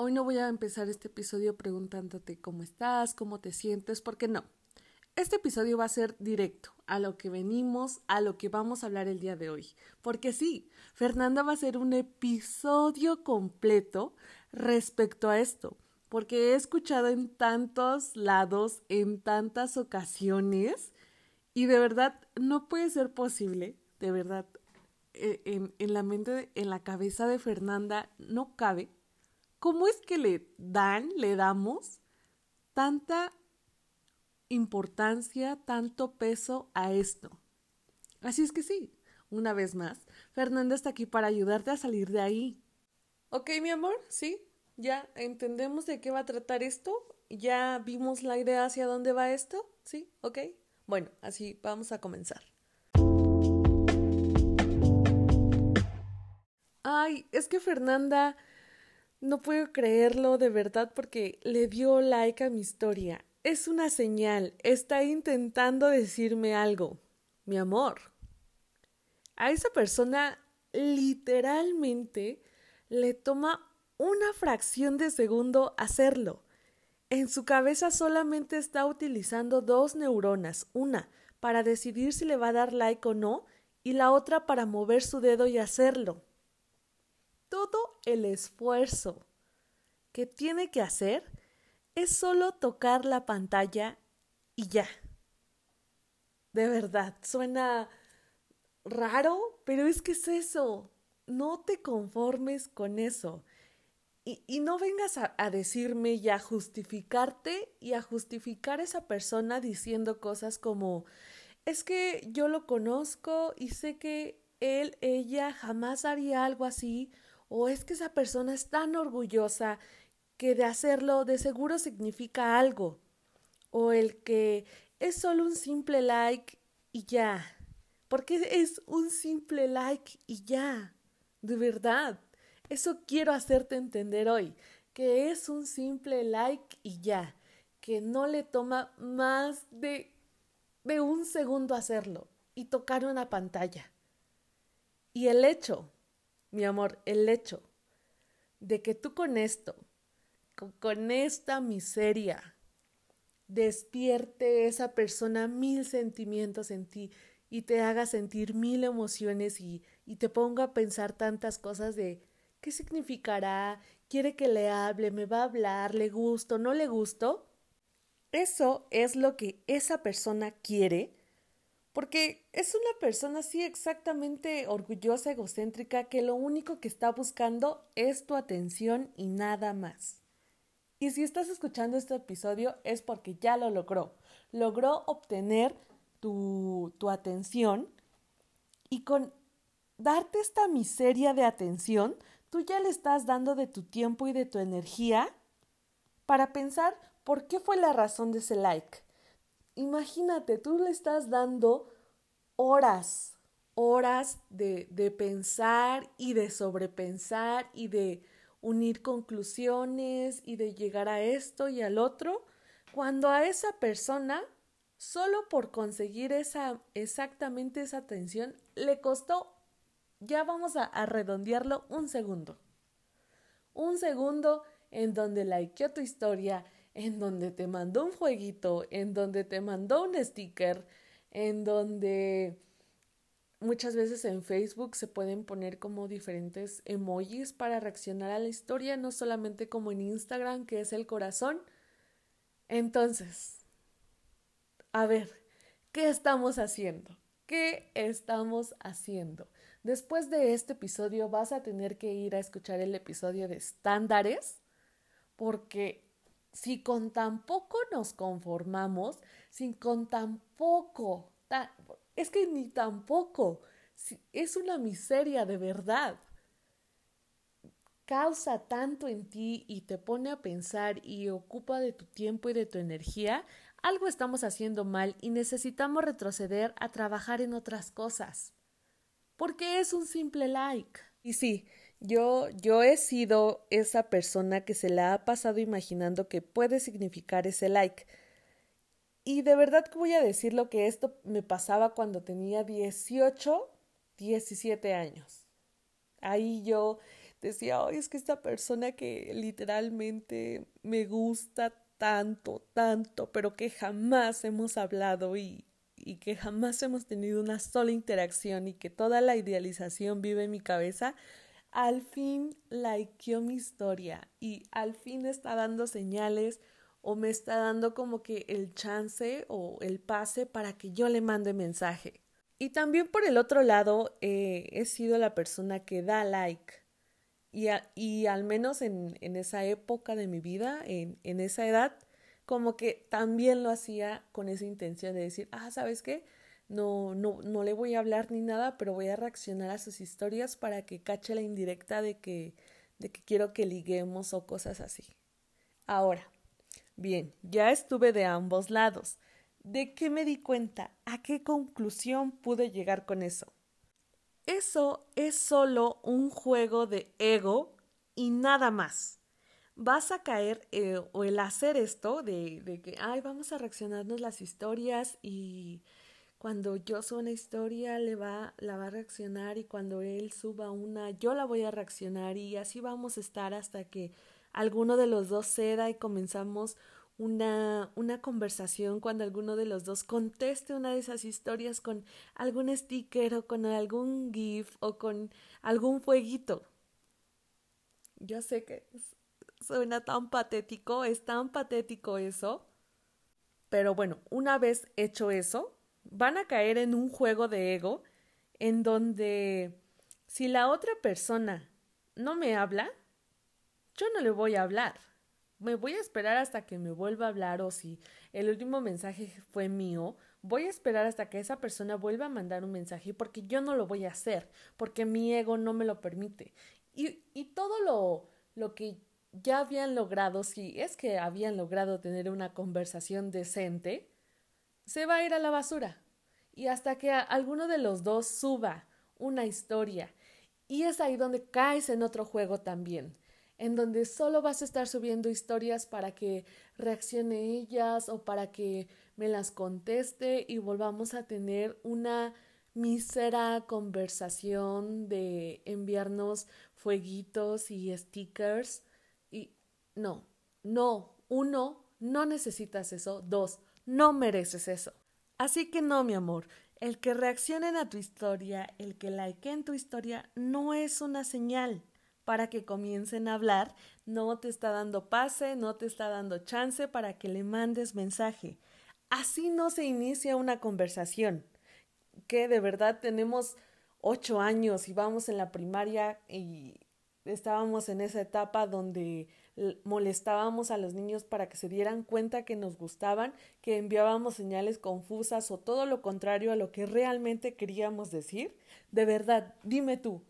Hoy no voy a empezar este episodio preguntándote cómo estás, cómo te sientes, porque no. Este episodio va a ser directo a lo que venimos, a lo que vamos a hablar el día de hoy. Porque sí, Fernanda va a ser un episodio completo respecto a esto, porque he escuchado en tantos lados, en tantas ocasiones, y de verdad no puede ser posible, de verdad, eh, en, en la mente, en la cabeza de Fernanda no cabe ¿Cómo es que le dan, le damos tanta importancia, tanto peso a esto? Así es que sí, una vez más, Fernanda está aquí para ayudarte a salir de ahí. Ok, mi amor, sí, ya entendemos de qué va a tratar esto, ya vimos la idea hacia dónde va esto, sí, ok. Bueno, así vamos a comenzar. Ay, es que Fernanda no puedo creerlo de verdad porque le dio like a mi historia. Es una señal. Está intentando decirme algo. Mi amor. A esa persona literalmente le toma una fracción de segundo hacerlo. En su cabeza solamente está utilizando dos neuronas, una para decidir si le va a dar like o no y la otra para mover su dedo y hacerlo todo el esfuerzo que tiene que hacer es solo tocar la pantalla y ya. De verdad, suena raro, pero es que es eso. No te conformes con eso. Y, no vengas a, a, decirme y a justificarte y a justificar a esa persona diciendo cosas como, es que yo lo conozco y sé que él, ella jamás haría algo así o es que esa persona es tan orgullosa que de hacerlo de seguro significa algo, o el que es solo un simple like y ya, porque es un simple like y ya, de verdad. Eso quiero hacerte entender hoy, que es un simple like y ya, que no le toma más de, de un segundo hacerlo y tocar una pantalla. Y el hecho mi amor, el hecho de que tú con esto, con, esta miseria, despierte esa persona mil sentimientos en ti y te haga sentir mil emociones y, y te ponga a pensar tantas cosas de qué significará, quiere que le hable, me va a hablar, le gusto, no le gusto. Eso es lo que esa persona quiere porque es una persona así exactamente orgullosa, egocéntrica, que lo único que está buscando es tu atención y nada más. Y si estás escuchando este episodio es porque ya lo logró. Logró obtener tu, tu atención y con darte esta miseria de atención, tú ya le estás dando de tu tiempo y de tu energía para pensar por qué fue la razón de ese like imagínate, tú le estás dando horas, horas de, de pensar y de sobrepensar y de unir conclusiones y de llegar a esto y al otro, cuando a esa persona, solo por conseguir esa, exactamente esa atención, le costó, ya vamos a, redondearlo, un segundo. Un segundo en donde likeó tu historia, en donde te mandó un jueguito, en donde te mandó un sticker, en donde muchas veces en Facebook se pueden poner como diferentes emojis para reaccionar a la historia, no solamente como en Instagram, que es el corazón. Entonces, a ver, ¿qué estamos haciendo? ¿Qué estamos haciendo? Después de este episodio vas a tener que ir a escuchar el episodio de estándares porque si con tan poco nos conformamos, sin con tan poco, es que ni tampoco, es una miseria de verdad. Causa tanto en ti y te pone a pensar y ocupa de tu tiempo y de tu energía, algo estamos haciendo mal y necesitamos retroceder a trabajar en otras cosas. Porque es un simple like. Y sí, yo, yo he sido esa persona que se la ha pasado imaginando que puede significar ese like. Y de verdad que voy a decir lo que esto me pasaba cuando tenía 18, 17 años. Ahí yo decía, ay, es que esta persona que literalmente me gusta tanto, tanto, pero que jamás hemos hablado y, y que jamás hemos tenido una sola interacción y que toda la idealización vive en mi cabeza, al fin likeó mi historia y al fin está dando señales o me está dando como que el chance o el pase para que yo le mande mensaje. Y también por el otro lado, eh, he sido la persona que da like. Y, al menos en, en, esa época de mi vida, en, en esa edad, como que también lo hacía con esa intención de decir, ah, ¿sabes qué? No, no, no le voy a hablar ni nada, pero voy a reaccionar a sus historias para que cache la indirecta de que, de que quiero que liguemos o cosas así. Ahora, bien, ya estuve de ambos lados. ¿De qué me di cuenta? ¿A qué conclusión pude llegar con eso? Eso es solo un juego de ego y nada más. Vas a caer eh, o el hacer esto de, de que, ay, vamos a reaccionarnos las historias y cuando yo suba una historia le va, la va a reaccionar y cuando él suba una yo la voy a reaccionar y así vamos a estar hasta que alguno de los dos ceda y comenzamos una, una conversación cuando alguno de los dos conteste una de esas historias con algún sticker o con algún GIF o con algún fueguito. Yo sé que suena tan patético, es tan patético eso. Pero bueno, una vez hecho eso, van a caer en un juego de ego en donde si la otra persona no me habla, yo no le voy a hablar me voy a esperar hasta que me vuelva a hablar o si el último mensaje fue mío, voy a esperar hasta que esa persona vuelva a mandar un mensaje porque yo no lo voy a hacer, porque mi ego no me lo permite. Y, y todo lo, lo que ya habían logrado, si es que habían logrado tener una conversación decente, se va a ir a la basura. Y hasta que alguno de los dos suba una historia. Y es ahí donde caes en otro juego también en donde solo vas a estar subiendo historias para que reaccione ellas o para que me las conteste y volvamos a tener una mísera conversación de enviarnos fueguitos y stickers y no, no, uno, no necesitas eso, dos, no mereces eso. Así que no, mi amor, el que reaccionen a tu historia, el que likeen tu historia, no es una señal para que comiencen a hablar, no te está dando pase, no te está dando chance para que le mandes mensaje. Así no se inicia una conversación. Que de verdad tenemos ocho años y vamos en la primaria y estábamos en esa etapa donde molestábamos a los niños para que se dieran cuenta que nos gustaban, que enviábamos señales confusas o todo lo contrario a lo que realmente queríamos decir. De verdad, dime tú,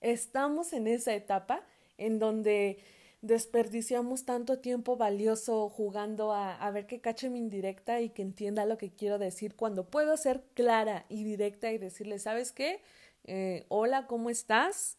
Estamos en esa etapa en donde desperdiciamos tanto tiempo valioso jugando a, ver que cache mi indirecta y que entienda lo que quiero decir cuando puedo ser clara y directa y decirle, ¿sabes qué? Eh, hola, ¿cómo estás?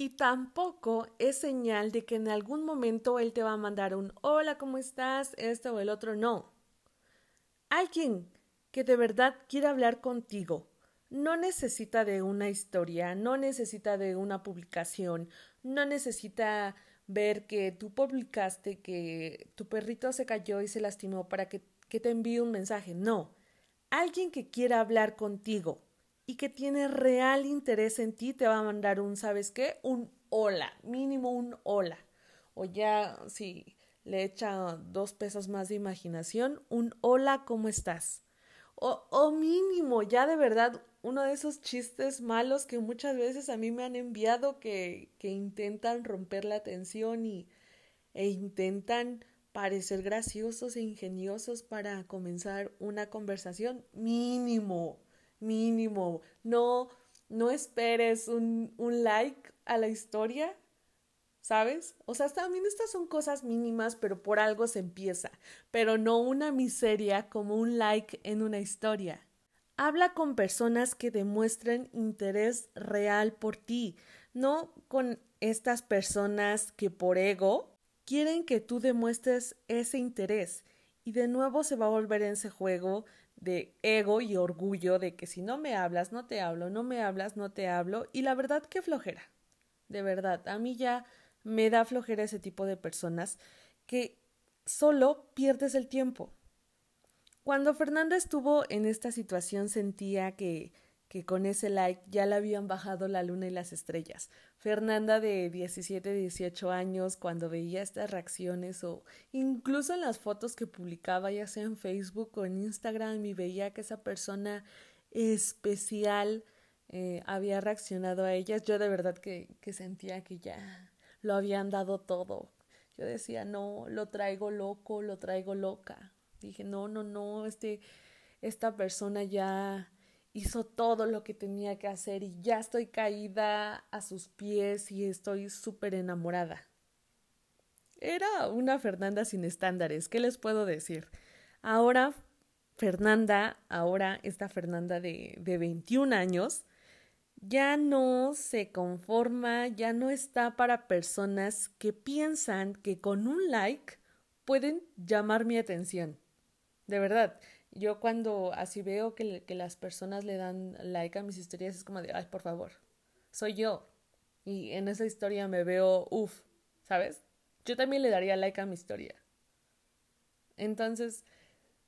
Y tampoco es señal de que en algún momento él te va a mandar un hola, ¿cómo estás? Este o el otro, no. Alguien que de verdad quiere hablar contigo, no necesita de una historia, no necesita de una publicación, no necesita ver que tú publicaste que tu perrito se cayó y se lastimó para que, que te envíe un mensaje. No. Alguien que quiera hablar contigo y que tiene real interés en ti te va a mandar un, ¿sabes qué? Un hola, mínimo un hola. O ya, si le echa dos pesos más de imaginación, un hola, ¿cómo estás? O, o mínimo, ya de verdad, uno de esos chistes malos que muchas veces a mí me han enviado que, que intentan romper la tensión y, e intentan parecer graciosos e ingeniosos para comenzar una conversación mínimo, mínimo. No, no esperes un, un like a la historia, ¿sabes? O sea, también estas son cosas mínimas, pero por algo se empieza, pero no una miseria como un like en una historia. Habla con personas que demuestren interés real por ti, no con estas personas que por ego quieren que tú demuestres ese interés. Y de nuevo se va a volver en ese juego de ego y orgullo de que si no me hablas, no te hablo, no me hablas, no te hablo. Y la verdad que flojera. de verdad. A mí ya me da flojera ese tipo de personas que solo pierdes el tiempo. Cuando Fernanda estuvo en esta situación sentía que que con ese like ya le habían bajado la luna y las estrellas. Fernanda de 17, 18 años, cuando veía estas reacciones o incluso en las fotos que publicaba, ya sea en Facebook o en Instagram, y veía que esa persona especial eh, había reaccionado a ellas, yo de verdad que, que sentía que ya lo habían dado todo. Yo decía, no, lo traigo loco, lo traigo loca. Dije, no, no, no, este, esta persona ya hizo todo lo que tenía que hacer y ya estoy caída a sus pies y estoy súper enamorada. Era una Fernanda sin estándares, ¿qué les puedo decir? Ahora Fernanda, ahora esta Fernanda de, de 21 años, ya no se conforma, ya no está para personas que piensan que con un like pueden llamar mi atención. De verdad, yo cuando así veo que, que las personas le dan like a mis historias es como de, ay, por favor, soy yo. Y en esa historia me veo, uff, ¿sabes? Yo también le daría like a mi historia. Entonces,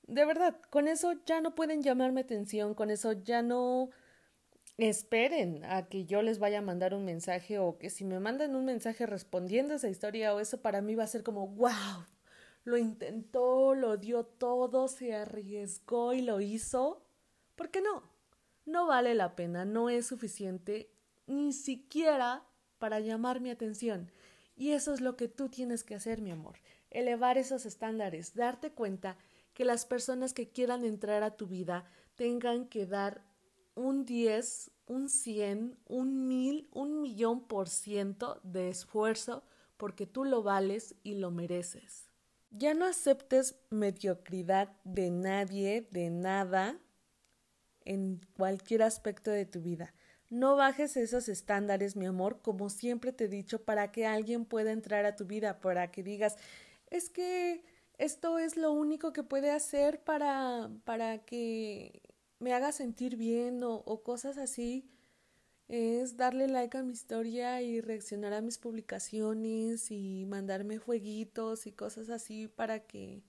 de verdad, con eso ya no pueden llamarme atención, con eso ya no esperen a que yo les vaya a mandar un mensaje o que si me mandan un mensaje respondiendo a esa historia o eso para mí va a ser como, wow, lo intentó, lo dio todo, se arriesgó y lo hizo. ¿Por qué no? No vale la pena, no es suficiente ni siquiera para llamar mi atención. Y eso es lo que tú tienes que hacer, mi amor. Elevar esos estándares, darte cuenta que las personas que quieran entrar a tu vida tengan que dar un 10, un 100, un mil, un millón por ciento de esfuerzo porque tú lo vales y lo mereces. Ya no aceptes mediocridad de nadie, de nada, en cualquier aspecto de tu vida. No bajes esos estándares, mi amor, como siempre te he dicho, para que alguien pueda entrar a tu vida, para que digas, es que esto es lo único que puede hacer para, para que me haga sentir bien o, o cosas así es darle like a mi historia y reaccionar a mis publicaciones y mandarme jueguitos y cosas así para que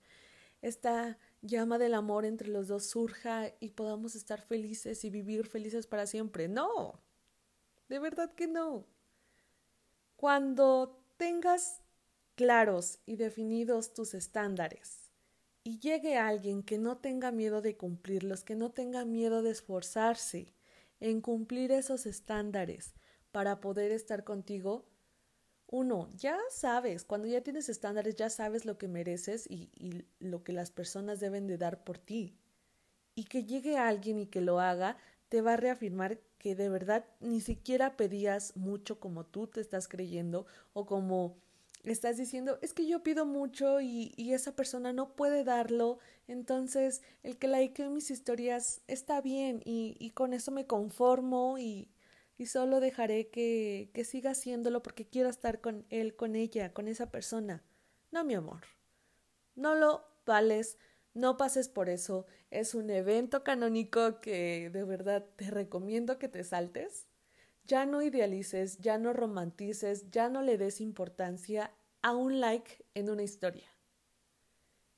esta llama del amor entre los dos surja y podamos estar felices y vivir felices para siempre. No, de verdad que no. Cuando tengas claros y definidos tus estándares y llegue alguien que no tenga miedo de cumplirlos, que no tenga miedo de esforzarse, en cumplir esos estándares para poder estar contigo, uno, ya sabes, cuando ya tienes estándares, ya sabes lo que mereces y, y, lo que las personas deben de dar por ti. Y que llegue alguien y que lo haga, te va a reafirmar que de verdad ni siquiera pedías mucho como tú te estás creyendo o como estás diciendo, es que yo pido mucho y, y esa persona no puede darlo, entonces el que like mis historias está bien y, y con eso me conformo y, y solo dejaré que, que siga haciéndolo porque quiero estar con él, con ella, con esa persona. No, mi amor, no lo vales, no pases por eso, es un evento canónico que de verdad te recomiendo que te saltes ya no idealices, ya no romantices, ya no le des importancia a un like en una historia.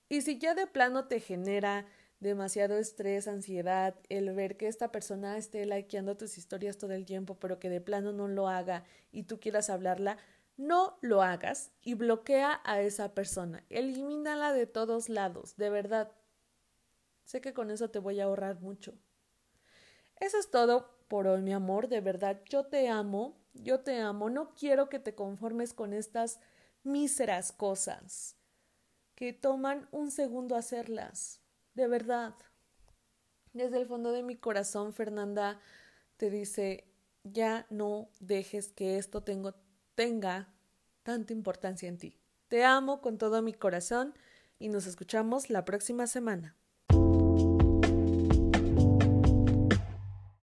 Y si ya de plano te genera demasiado estrés, ansiedad, el ver que esta persona esté likeando tus historias todo el tiempo, pero que de plano no lo haga y tú quieras hablarla, no lo hagas y bloquea a esa persona. Elimínala de todos lados, de verdad. Sé que con eso te voy a ahorrar mucho. Eso es todo por hoy, mi amor, de verdad, yo te amo, yo te amo, no quiero que te conformes con estas míseras cosas que toman un segundo hacerlas, de verdad. Desde el fondo de mi corazón, Fernanda te dice, ya no dejes que esto tenga tanta importancia en ti. Te amo con todo mi corazón y nos escuchamos la próxima semana.